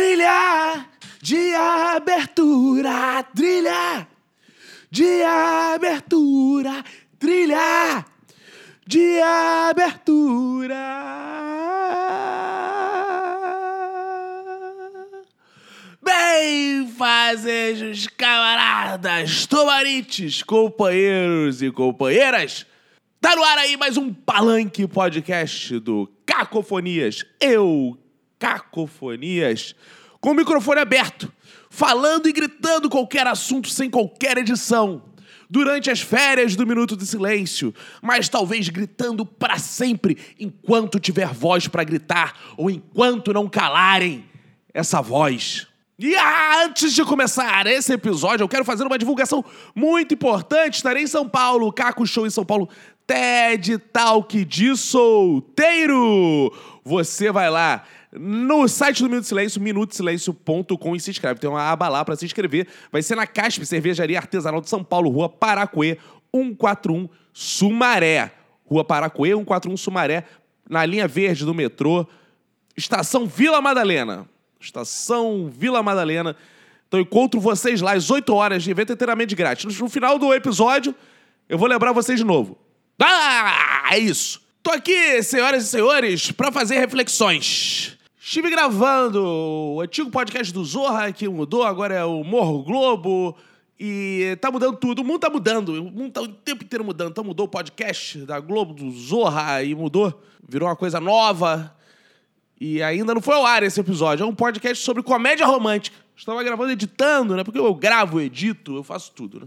Trilha de abertura, trilha de abertura, trilha de abertura. Bem, fazejos camaradas, tomarites, companheiros e companheiras. Tá no ar aí mais um Palanque Podcast do Cacofonias. Eu, Cacofonias, com o microfone aberto, falando e gritando qualquer assunto sem qualquer edição. Durante as férias do Minuto de Silêncio, mas talvez gritando para sempre enquanto tiver voz para gritar ou enquanto não calarem essa voz. E ah, antes de começar esse episódio, eu quero fazer uma divulgação muito importante. Estarei em São Paulo, Caco Show em São Paulo, TED Talk de solteiro. Você vai lá no site do Minuto Silêncio, minutosilencio.com e se inscreve. Tem uma aba lá para se inscrever. Vai ser na Caspe, Cervejaria Artesanal de São Paulo, Rua Paracuê, 141 Sumaré. Rua Paracuê, 141 Sumaré, na linha verde do metrô, estação Vila Madalena. Estação Vila Madalena. Então encontro vocês lá às 8 horas de evento inteiramente grátis. No final do episódio, eu vou lembrar vocês de novo. Ah, é isso. Tô aqui, senhoras e senhores, para fazer reflexões. Estive gravando o antigo podcast do Zorra, que mudou, agora é o Morro Globo. E tá mudando tudo. O mundo tá mudando. O mundo tá o tempo inteiro mudando. Então mudou o podcast da Globo, do Zorra, e mudou. Virou uma coisa nova. E ainda não foi ao ar esse episódio. É um podcast sobre comédia romântica. Estava gravando editando, né? Porque eu gravo, edito, eu faço tudo, né?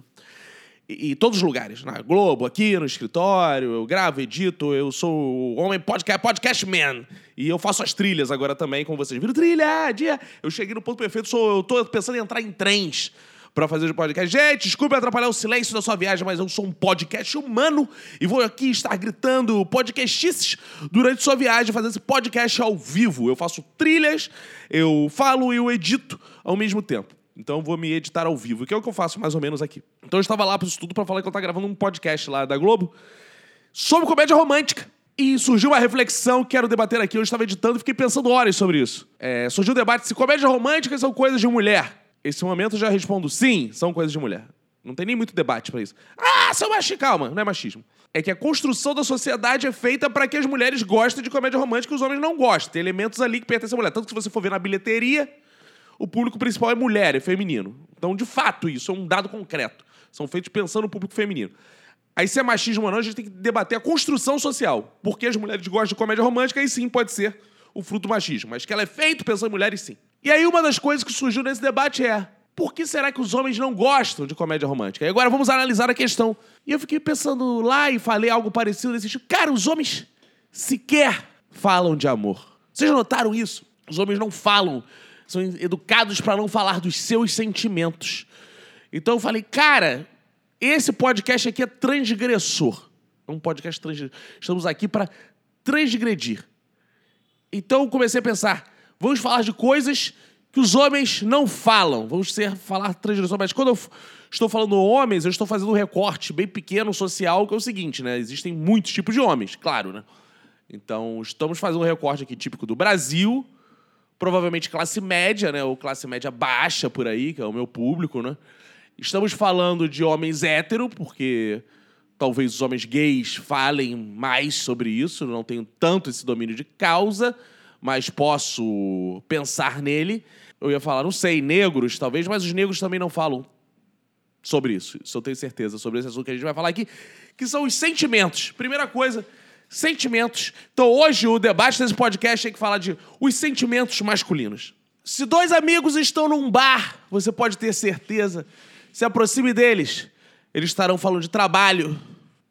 E, todos os lugares. Na Globo, aqui, no escritório, eu gravo, edito, eu sou o homem podcast, podcast man. E eu faço as trilhas agora também, como vocês viram. Trilha, dia. Eu cheguei no ponto perfeito, sou, eu tô pensando em entrar em trens para fazer o podcast. Gente, desculpe atrapalhar o silêncio da sua viagem, mas eu sou um podcast humano e vou aqui estar gritando podcastices durante sua viagem, fazendo esse podcast ao vivo. Eu faço trilhas, eu falo e eu edito ao mesmo tempo. Então vou me editar ao vivo, que é o que eu faço mais ou menos aqui. Então eu estava lá para isso tudo para falar que eu estava gravando um podcast lá da Globo sobre comédia romântica. E surgiu uma reflexão que quero debater aqui. Eu estava editando e fiquei pensando horas sobre isso. É, surgiu o debate se comédia romântica são coisas de mulher. Esse momento eu já respondo sim, são coisas de mulher. Não tem nem muito debate para isso. Ah, seu machismo. Calma, não é machismo. É que a construção da sociedade é feita para que as mulheres gostem de comédia romântica e os homens não gostem. Tem elementos ali que pertencem à mulher. Tanto que se você for ver na bilheteria, o público principal é mulher, é feminino. Então, de fato, isso é um dado concreto. São feitos pensando no público feminino. Aí, se é machismo ou não, a gente tem que debater a construção social. Por que as mulheres gostam de comédia romântica? Aí sim pode ser o fruto do machismo. Mas que ela é feito pensando em mulheres, sim. E aí, uma das coisas que surgiu nesse debate é: por que será que os homens não gostam de comédia romântica? E agora vamos analisar a questão. E eu fiquei pensando lá e falei algo parecido nesse tipo. Cara, os homens sequer falam de amor. Vocês notaram isso? Os homens não falam, são educados para não falar dos seus sentimentos. Então eu falei, cara, esse podcast aqui é transgressor. É um podcast transgressor. Estamos aqui para transgredir. Então eu comecei a pensar, vamos falar de coisas que os homens não falam. Vamos ser falar transgressão, mas quando eu estou falando homens, eu estou fazendo um recorte bem pequeno social, que é o seguinte, né? Existem muitos tipos de homens, claro, né? Então, estamos fazendo um recorte aqui típico do Brasil, provavelmente classe média, né? Ou classe média baixa por aí, que é o meu público, né? Estamos falando de homens hétero, porque talvez os homens gays falem mais sobre isso, não tenho tanto esse domínio de causa, mas posso pensar nele. Eu ia falar, não sei, negros talvez, mas os negros também não falam sobre isso. Isso eu tenho certeza, sobre esse assunto que a gente vai falar aqui, que são os sentimentos. Primeira coisa, sentimentos. Então hoje o debate desse podcast tem que falar de os sentimentos masculinos. Se dois amigos estão num bar, você pode ter certeza, se aproxime deles. Eles estarão falando de trabalho,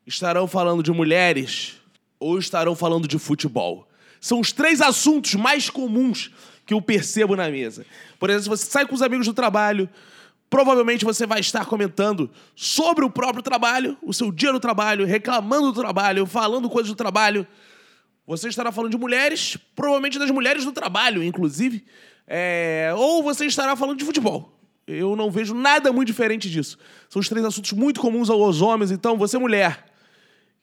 estarão falando de mulheres ou estarão falando de futebol. São os três assuntos mais comuns que eu percebo na mesa. Por exemplo, se você sai com os amigos do trabalho, provavelmente você vai estar comentando sobre o próprio trabalho, o seu dia no trabalho, reclamando do trabalho, falando coisas do trabalho. Você estará falando de mulheres, provavelmente das mulheres do trabalho, inclusive. É... Ou você estará falando de futebol. Eu não vejo nada muito diferente disso. São os três assuntos muito comuns aos homens. Então, você, mulher,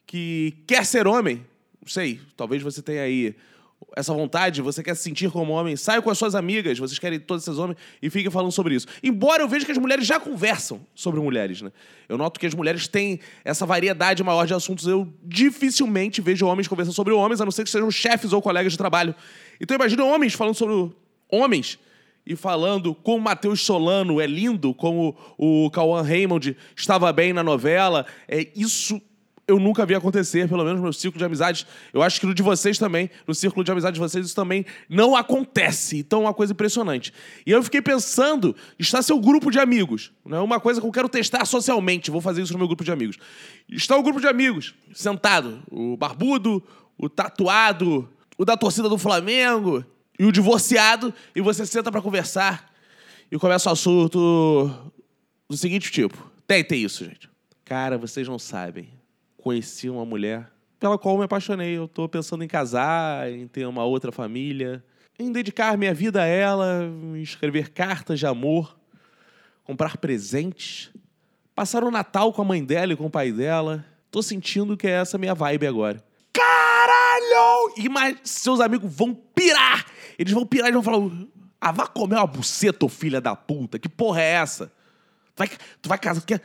que quer ser homem, não sei, talvez você tenha aí essa vontade, você quer se sentir como homem, saia com as suas amigas, vocês querem todos esses homens e fiquem falando sobre isso. Embora eu veja que as mulheres já conversam sobre mulheres, né? Eu noto que as mulheres têm essa variedade maior de assuntos. Eu dificilmente vejo homens conversando sobre homens, a não ser que sejam chefes ou colegas de trabalho. Então imagina homens falando sobre homens e falando como Matheus Solano é lindo, como o Cauã Raymond estava bem na novela. É isso eu nunca vi acontecer, pelo menos no meu círculo de amizades. Eu acho que no de vocês também, no círculo de amizades de vocês, isso também não acontece. Então é uma coisa impressionante. E eu fiquei pensando, está seu grupo de amigos. Né? Uma coisa que eu quero testar socialmente, vou fazer isso no meu grupo de amigos. Está o grupo de amigos, sentado. O barbudo, o tatuado, o da torcida do Flamengo e o divorciado, e você senta para conversar e começa o assunto do seguinte tipo. Tem, tem isso, gente. Cara, vocês não sabem conheci uma mulher pela qual me apaixonei. Eu estou pensando em casar, em ter uma outra família, em dedicar minha vida a ela, escrever cartas de amor, comprar presentes, passar o Natal com a mãe dela e com o pai dela. Tô sentindo que é essa minha vibe agora. Caralho! E mais seus amigos vão pirar! Eles vão pirar e vão falar: Ah, vá comer uma buceta, filha da puta. Que porra é essa? Tu vai, tu vai casar, tu quer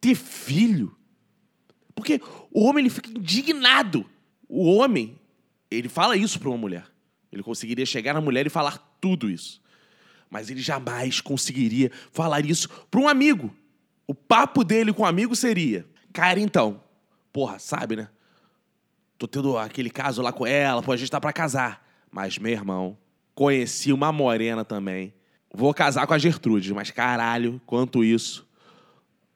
ter filho? Porque o homem ele fica indignado. O homem, ele fala isso para uma mulher. Ele conseguiria chegar na mulher e falar tudo isso. Mas ele jamais conseguiria falar isso para um amigo. O papo dele com um amigo seria: Cara, então, porra, sabe, né? Tô tendo aquele caso lá com ela, pô, a gente tá pra casar. Mas, meu irmão, conheci uma morena também. Vou casar com a Gertrude, mas caralho, quanto isso.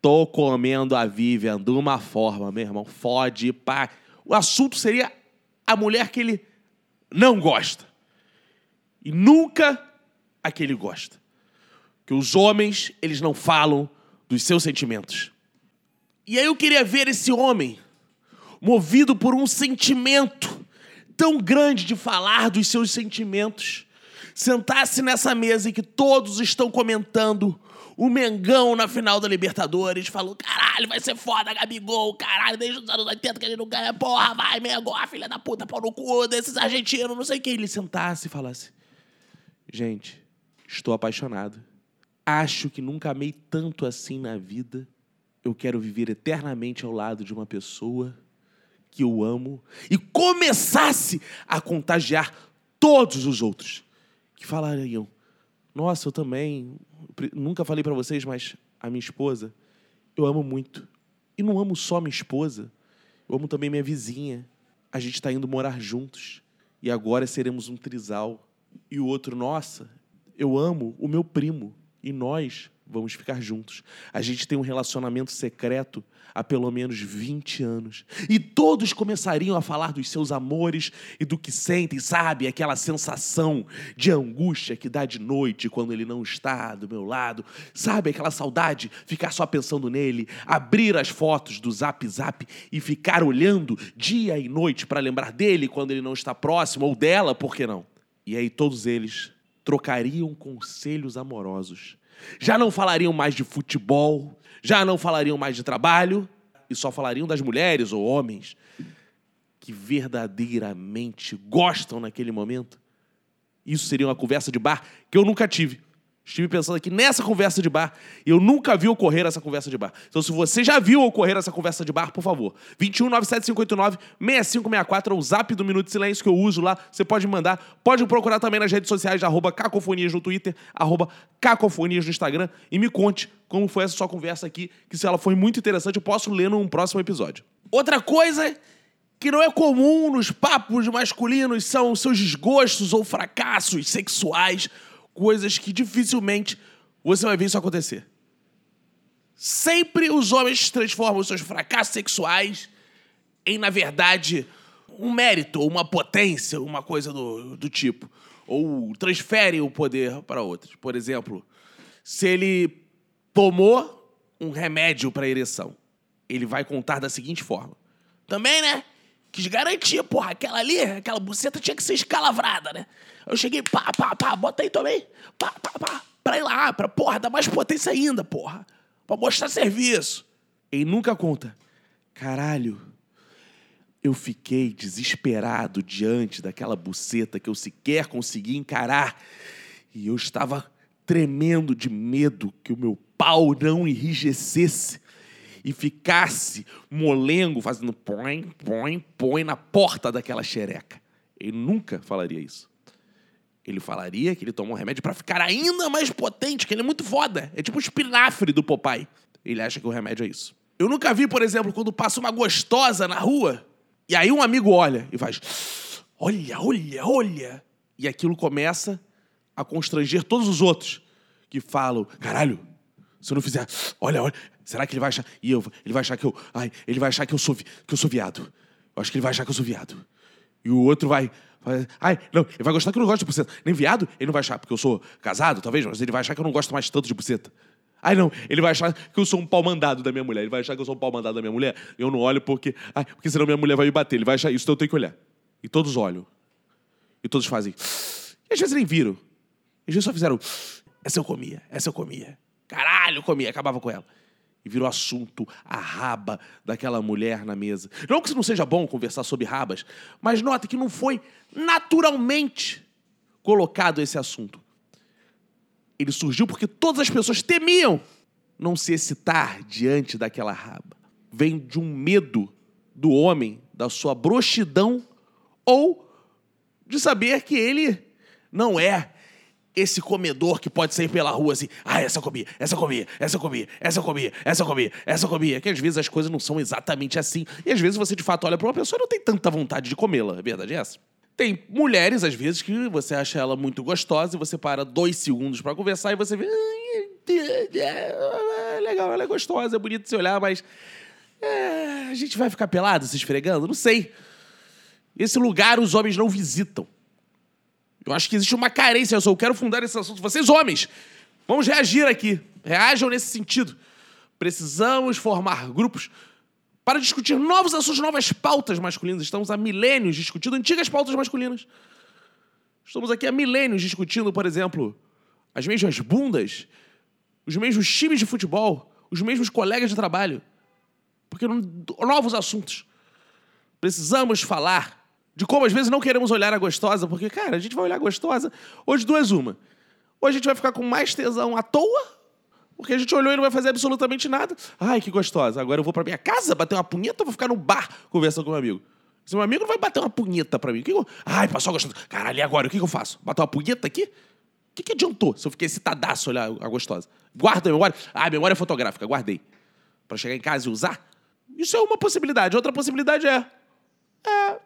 Tô comendo a Vivian de uma forma, meu irmão, fode pá. O assunto seria a mulher que ele não gosta. E nunca a que ele gosta. Que os homens, eles não falam dos seus sentimentos. E aí eu queria ver esse homem movido por um sentimento tão grande de falar dos seus sentimentos, sentar-se nessa mesa em que todos estão comentando o Mengão na final da Libertadores falou: caralho, vai ser foda, Gabigol, caralho, desde os anos 80 que ele não ganha, porra, vai, Mengão, a filha da puta, pau no cu desses argentinos, não sei o que. Ele sentasse e falasse: gente, estou apaixonado. Acho que nunca amei tanto assim na vida. Eu quero viver eternamente ao lado de uma pessoa que eu amo e começasse a contagiar todos os outros que falariam: Nossa, eu também nunca falei para vocês, mas a minha esposa, eu amo muito. E não amo só minha esposa, eu amo também minha vizinha. A gente está indo morar juntos. E agora seremos um trisal. E o outro, nossa, eu amo o meu primo. E nós vamos ficar juntos. A gente tem um relacionamento secreto há pelo menos 20 anos. E todos começariam a falar dos seus amores e do que sentem, sabe? Aquela sensação de angústia que dá de noite quando ele não está do meu lado. Sabe aquela saudade? Ficar só pensando nele, abrir as fotos do Zap Zap e ficar olhando dia e noite para lembrar dele quando ele não está próximo ou dela, por que não? E aí todos eles trocariam conselhos amorosos já não falariam mais de futebol, já não falariam mais de trabalho e só falariam das mulheres ou homens que verdadeiramente gostam naquele momento. Isso seria uma conversa de bar que eu nunca tive. Estive pensando aqui nessa conversa de bar e eu nunca vi ocorrer essa conversa de bar. Então, se você já viu ocorrer essa conversa de bar, por favor, 21 97589 6564 é o zap do Minuto de Silêncio que eu uso lá. Você pode mandar. Pode procurar também nas redes sociais, arroba Cacofonias no Twitter, arroba Cacofonias no Instagram e me conte como foi essa sua conversa aqui, que se ela foi muito interessante, eu posso ler num próximo episódio. Outra coisa que não é comum nos papos masculinos são seus desgostos ou fracassos sexuais coisas que dificilmente você vai ver isso acontecer. Sempre os homens transformam seus fracassos sexuais em, na verdade, um mérito, uma potência, uma coisa do, do tipo. Ou transferem o poder para outros. Por exemplo, se ele tomou um remédio para ereção, ele vai contar da seguinte forma. Também, né? Quis garantir, porra, aquela ali, aquela buceta tinha que ser escalavrada, né? Eu cheguei, pá, pá, pá, bota aí também, pá, pá, pá, pra ir lá, pra, porra, dar mais potência ainda, porra. Pra mostrar serviço. Ele nunca conta. Caralho, Eu fiquei desesperado diante daquela buceta que eu sequer conseguia encarar. E eu estava tremendo de medo que o meu pau não enrijecesse e ficasse molengo, fazendo põe, põe, põe na porta daquela xereca. Ele nunca falaria isso. Ele falaria que ele tomou um remédio para ficar ainda mais potente, que ele é muito foda. É tipo o espinafre do Popeye. Ele acha que o remédio é isso. Eu nunca vi, por exemplo, quando passa uma gostosa na rua, e aí um amigo olha e faz: Olha, olha, olha. E aquilo começa a constranger todos os outros que falam: Caralho, se eu não fizer, olha, olha, será que ele vai achar? E eu, ele vai achar que eu, ai, ele vai achar que eu sou, que eu sou viado. Eu acho que ele vai achar que eu sou viado. E o outro vai, vai ai, não, ele vai gostar que eu não gosto de buceta. Nem viado, ele não vai achar porque eu sou casado, talvez, mas ele vai achar que eu não gosto mais tanto de buceta. Ai, não, ele vai achar que eu sou um pau mandado da minha mulher. Ele vai achar que eu sou um pau mandado da minha mulher. Eu não olho porque, ai, porque senão minha mulher vai me bater. Ele vai achar isso, então eu tenho que olhar. E todos olham. E todos fazem. E às vezes nem viram. Às vezes só fizeram. Essa eu comia, essa eu comia. Caralho, eu comia, acabava com ela. E virou assunto a raba daquela mulher na mesa. Não que isso não seja bom conversar sobre rabas, mas nota que não foi naturalmente colocado esse assunto. Ele surgiu porque todas as pessoas temiam não se excitar diante daquela raba. Vem de um medo do homem, da sua broxidão, ou de saber que ele não é esse comedor que pode sair pela rua assim, ah, essa eu comia, essa eu comia, essa eu comia, essa eu comia, essa eu comia, essa eu comia. Que às vezes as coisas não são exatamente assim. E às vezes você de fato olha para uma pessoa e não tem tanta vontade de comê-la. A verdade é essa. Tem mulheres, às vezes, que você acha ela muito gostosa e você para dois segundos para conversar e você vê. É legal, ela é gostosa, é bonito de se olhar, mas. É, a gente vai ficar pelado se esfregando? Não sei. Esse lugar os homens não visitam. Eu acho que existe uma carência. Eu só quero fundar esse assunto. Vocês, homens, vamos reagir aqui. Reajam nesse sentido. Precisamos formar grupos para discutir novos assuntos, novas pautas masculinas. Estamos há milênios discutindo antigas pautas masculinas. Estamos aqui há milênios discutindo, por exemplo, as mesmas bundas, os mesmos times de futebol, os mesmos colegas de trabalho. Porque novos assuntos. Precisamos falar de como às vezes não queremos olhar a gostosa, porque, cara, a gente vai olhar a gostosa. Hoje, duas uma. Ou a gente vai ficar com mais tesão à toa, porque a gente olhou e não vai fazer absolutamente nada. Ai, que gostosa. Agora eu vou pra minha casa bater uma punheta ou vou ficar no bar conversando com meu amigo? Se meu amigo não vai bater uma punheta pra mim. Que eu... Ai, passou gostosa. Caralho, e agora? O que eu faço? Bater uma punheta aqui? O que, que adiantou se eu fiquei excitadaço olhar a gostosa? Guarda a memória. Ah, memória fotográfica, guardei. Pra chegar em casa e usar? Isso é uma possibilidade. Outra possibilidade é. É.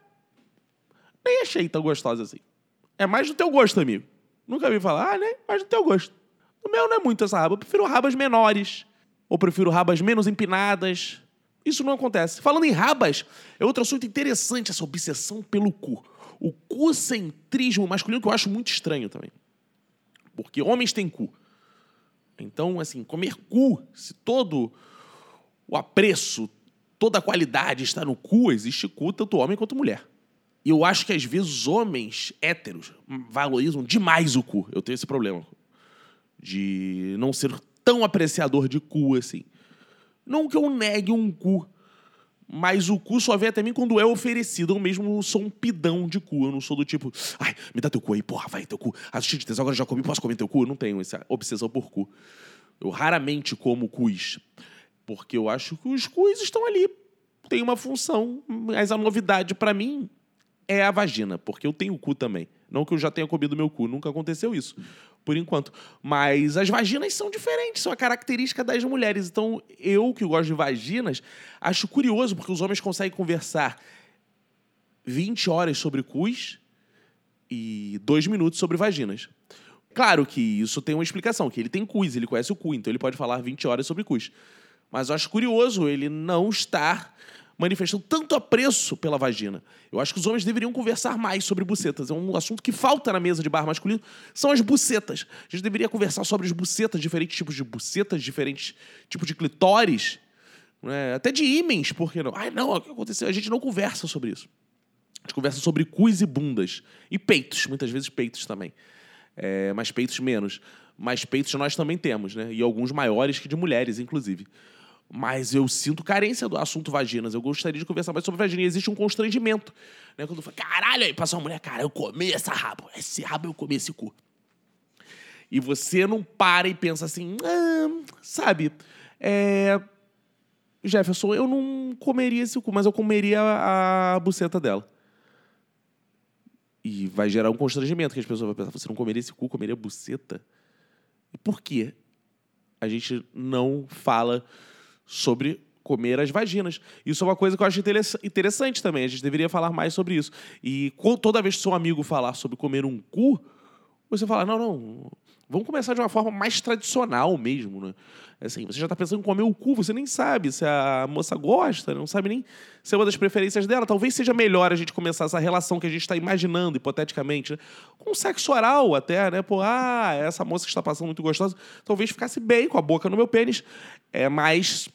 Nem achei tão gostosa assim. É mais do teu gosto, amigo. Nunca vi falar, ah, né? Mais do teu gosto. O meu não é muito essa raba. Eu prefiro rabas menores. Ou prefiro rabas menos empinadas. Isso não acontece. Falando em rabas, é outro assunto interessante essa obsessão pelo cu. O cu-centrismo masculino que eu acho muito estranho também. Porque homens têm cu. Então, assim, comer cu, se todo o apreço, toda a qualidade está no cu, existe cu tanto homem quanto mulher. E eu acho que às vezes os homens héteros valorizam demais o cu. Eu tenho esse problema de não ser tão apreciador de cu assim. Não que eu negue um cu, mas o cu só vem até mim quando é oferecido. Eu mesmo sou um pidão de cu. Eu não sou do tipo, ai, me dá teu cu aí, porra, vai, teu cu. Assisti de tesão, agora já comi, posso comer teu cu? Eu não tenho essa obsessão por cu. Eu raramente como cus, porque eu acho que os cus estão ali. Tem uma função, mas a novidade para mim é a vagina, porque eu tenho cu também. Não que eu já tenha comido meu cu, nunca aconteceu isso por enquanto. Mas as vaginas são diferentes, são a característica das mulheres. Então, eu que gosto de vaginas, acho curioso, porque os homens conseguem conversar 20 horas sobre cus e 2 minutos sobre vaginas. Claro que isso tem uma explicação, que ele tem cus, ele conhece o cu, então ele pode falar 20 horas sobre cus. Mas eu acho curioso ele não estar manifestando tanto apreço pela vagina. Eu acho que os homens deveriam conversar mais sobre bucetas. É um assunto que falta na mesa de bar masculino, são as bucetas. A gente deveria conversar sobre as bucetas, diferentes tipos de bucetas, diferentes tipos de clitóris, né? até de ímens, por que não? Ai, não, o que aconteceu? A gente não conversa sobre isso. A gente conversa sobre cus e bundas. E peitos, muitas vezes peitos também. É, mas peitos menos. Mas peitos nós também temos, né? E alguns maiores que de mulheres, inclusive. Mas eu sinto carência do assunto vaginas. Eu gostaria de conversar mais sobre vagina. E existe um constrangimento. Né? Quando fala, caralho, aí passa uma mulher, cara, eu comi essa rabo. Esse rabo eu comi esse cu. E você não para e pensa assim, ah, sabe, é... Jefferson, eu não comeria esse cu, mas eu comeria a, buceta dela. E vai gerar um constrangimento, que as pessoas vão pensar, você não comeria esse cu, comeria a buceta? E por quê? A gente não fala sobre comer as vaginas. Isso é uma coisa que eu acho interessante também. A gente deveria falar mais sobre isso. E toda vez que seu amigo falar sobre comer um cu, você fala, não, não, vamos começar de uma forma mais tradicional mesmo, né? Assim, você já está pensando em comer o cu, você nem sabe se a moça gosta, não sabe nem se é uma das preferências dela. Talvez seja melhor a gente começar essa relação que a gente está imaginando, hipoteticamente, né? com sexo oral até, né? Pô, ah, essa moça que está passando muito gostosa, talvez ficasse bem com a boca no meu pênis. É, mas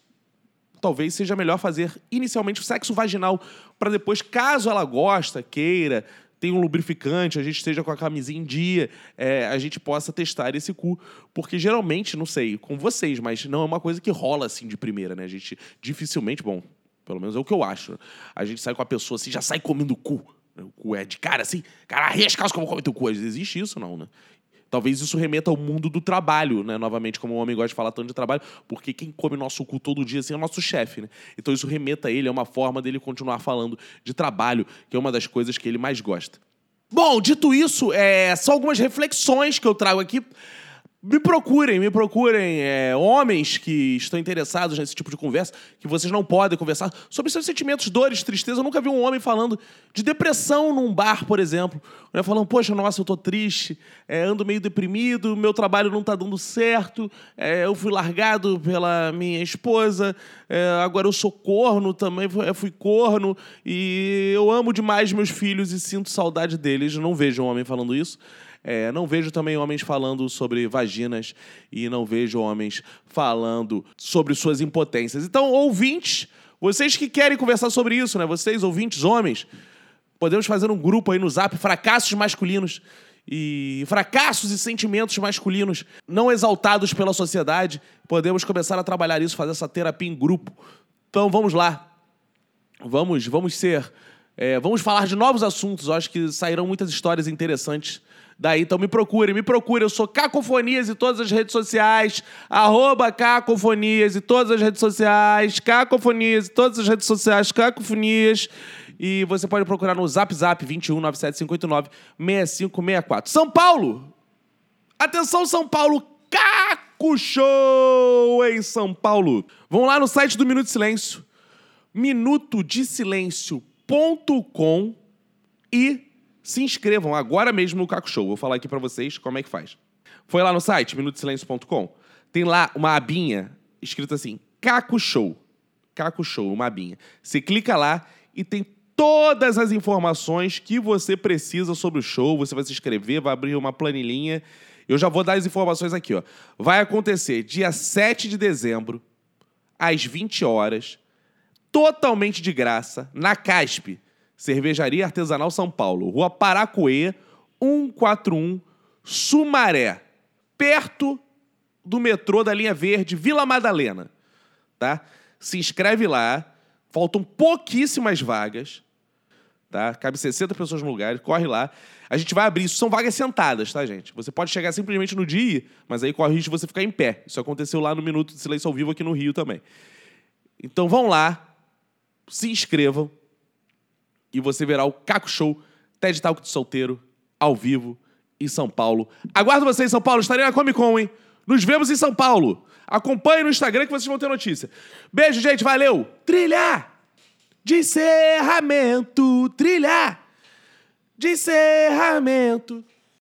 talvez seja melhor fazer inicialmente o sexo vaginal para depois, caso ela gosta, queira, tem um lubrificante, a gente esteja com a camisinha em dia, é, a gente possa testar esse cu. Porque geralmente, não sei, com vocês, mas não é uma coisa que rola assim de primeira, né? A gente dificilmente, bom, pelo menos é o que eu acho. A gente sai com a pessoa assim, já sai comendo cu. O cu é de cara assim, cara, calças que eu vou comer teu cu. Existe isso, não, né? Talvez isso remeta ao mundo do trabalho, né? Novamente, como o homem gosta de falar tanto de trabalho, porque quem come nosso cu todo dia assim é o nosso chefe, né? Então isso remeta a ele, é uma forma dele continuar falando de trabalho, que é uma das coisas que ele mais gosta. Bom, dito isso, é, são algumas reflexões que eu trago aqui me procurem, me procurem é, homens que estão interessados nesse tipo de conversa, que vocês não podem conversar sobre seus sentimentos, dores, tristeza. Eu nunca vi um homem falando de depressão num bar, por exemplo. Né? Falando, poxa, nossa, eu tô triste, é, ando meio deprimido, meu trabalho não tá dando certo, é, eu fui largado pela minha esposa, é, agora eu sou corno também, eu fui corno, e eu amo demais meus filhos e sinto saudade deles. Não vejo um homem falando isso. É, não vejo também homens falando sobre vaginas e não vejo homens falando sobre suas impotências. Então, ouvintes, vocês que querem conversar sobre isso, né? Vocês, ouvintes, homens, podemos fazer um grupo aí no zap, fracassos masculinos e fracassos e sentimentos masculinos não exaltados pela sociedade. Podemos começar a trabalhar isso, fazer essa terapia em grupo. Então vamos lá. Vamos, vamos ser. É, vamos falar de novos assuntos. Eu acho que sairão muitas histórias interessantes Daí, então me procure, me procure. Eu sou Cacofonias em todas as redes sociais. Arroba Cacofonias em todas as redes sociais. Cacofonias em todas as redes sociais. Cacofonias. E você pode procurar no Zap Zap 21 9759 6564. São Paulo! Atenção, São Paulo! Caco Show em São Paulo. Vão lá no site do Minuto de Silêncio. minutodesilencio.com e se inscrevam agora mesmo no Caco Show. Vou falar aqui para vocês como é que faz. Foi lá no site, minutosilencio.com. Tem lá uma abinha escrita assim, Caco Show. Caco Show, uma abinha. Você clica lá e tem todas as informações que você precisa sobre o show. Você vai se inscrever, vai abrir uma planilhinha. Eu já vou dar as informações aqui, ó. Vai acontecer dia 7 de dezembro, às 20 horas, totalmente de graça, na CASP, Cervejaria Artesanal São Paulo, Rua Paracoê, 141, Sumaré, perto do metrô da linha verde Vila Madalena, tá? Se inscreve lá, faltam pouquíssimas vagas, tá? Cabe 60 pessoas no lugar, corre lá. A gente vai abrir, isso são vagas sentadas, tá, gente? Você pode chegar simplesmente no dia, mas aí corre o risco de você ficar em pé. Isso aconteceu lá no Minuto de Silêncio ao Vivo aqui no Rio também. Então vão lá, se inscrevam, e você verá o Caco Show TED Talk de solteiro ao vivo em São Paulo. Aguardo vocês em São Paulo, estarei na Comic Con, hein? Nos vemos em São Paulo. Acompanhe no Instagram que vocês vão ter notícia. Beijo, gente, valeu. Trilha de encerramento, trilha de encerramento.